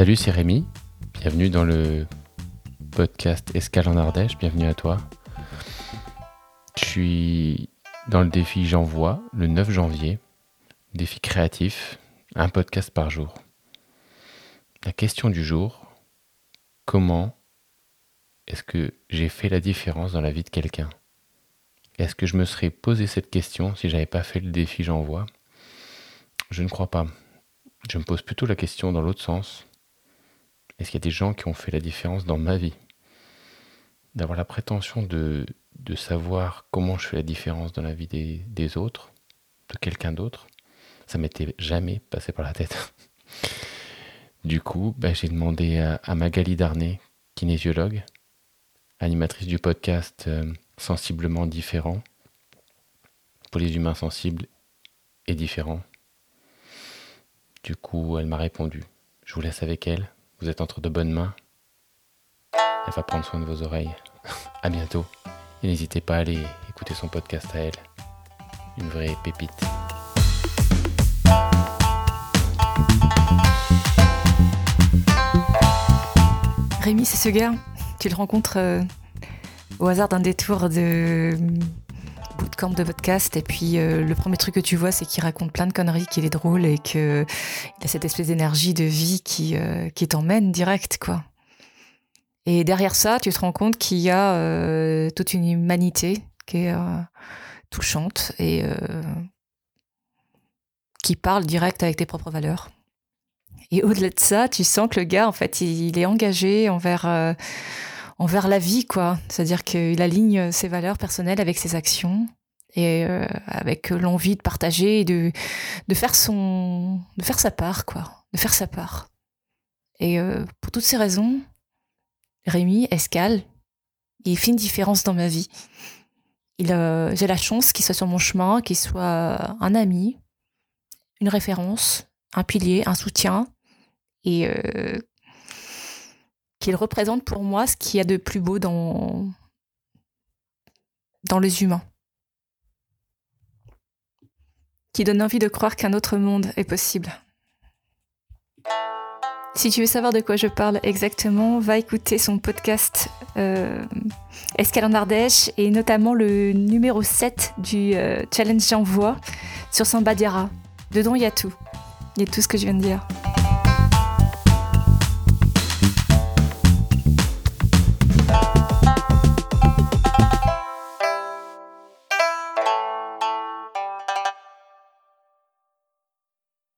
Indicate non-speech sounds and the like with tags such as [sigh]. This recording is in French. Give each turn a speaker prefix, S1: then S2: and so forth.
S1: Salut, c'est Rémi. Bienvenue dans le podcast Escale en Ardèche. Bienvenue à toi. Je suis dans le défi J'envoie le 9 janvier. Défi créatif, un podcast par jour. La question du jour, comment est-ce que j'ai fait la différence dans la vie de quelqu'un? Est-ce que je me serais posé cette question si j'avais pas fait le défi J'envoie? Je ne crois pas. Je me pose plutôt la question dans l'autre sens. Est-ce qu'il y a des gens qui ont fait la différence dans ma vie? D'avoir la prétention de, savoir comment je fais la différence dans la vie des, des autres, de quelqu'un d'autre, ça m'était jamais passé par la tête. [laughs] Du coup, ben, j'ai demandé à, Magali Darnay, kinésiologue, animatrice du podcast euh, Sensiblement différent, pour les humains sensibles et différents. Du coup, elle m'a répondu. Je vous laisse avec elle. Vous êtes entre de bonnes mains. Elle va prendre soin de vos oreilles. [laughs] à bientôt. Et n'hésitez pas à aller écouter son podcast à elle. Une vraie pépite.
S2: Rémi, c'est ce gars. Tu le rencontres euh, au hasard d'un détour de bootcamp de podcast et puis euh, le premier truc que tu vois c'est qu'il raconte plein de conneries, qu'il est drôle et qu'il a cette espèce d'énergie de vie qui, euh, qui t'emmène direct quoi. Et derrière ça, tu te rends compte qu'il y a toute une humanité qui est touchante et qui parle direct avec tes propres valeurs. Et au-delà de ça, tu sens que le gars, en fait, il, est engagé envers, euh, envers la vie, quoi. C'est-à-dire qu'il aligne ses valeurs personnelles avec ses actions et euh, avec l'envie de partager et de, de faire son, de faire sa part, quoi. De faire sa part. Et euh, pour toutes ces raisons, Rémi Escal, il fait une différence dans ma vie. Il, j'ai la chance qu'il soit sur mon chemin, qu'il soit un ami, une référence, un pilier, un soutien, et euh, qu'il représente pour moi ce qu'il y a de plus beau dans, dans les humains. Qui donne envie de croire qu'un autre monde est possible. Si tu veux savoir de quoi je parle exactement, va écouter son podcast euh, en Ardèche et notamment le numéro 7 du euh, Challenge J'envoie sur Samba Diarra. Dedans, il y a tout. Il y a tout ce que je viens de dire.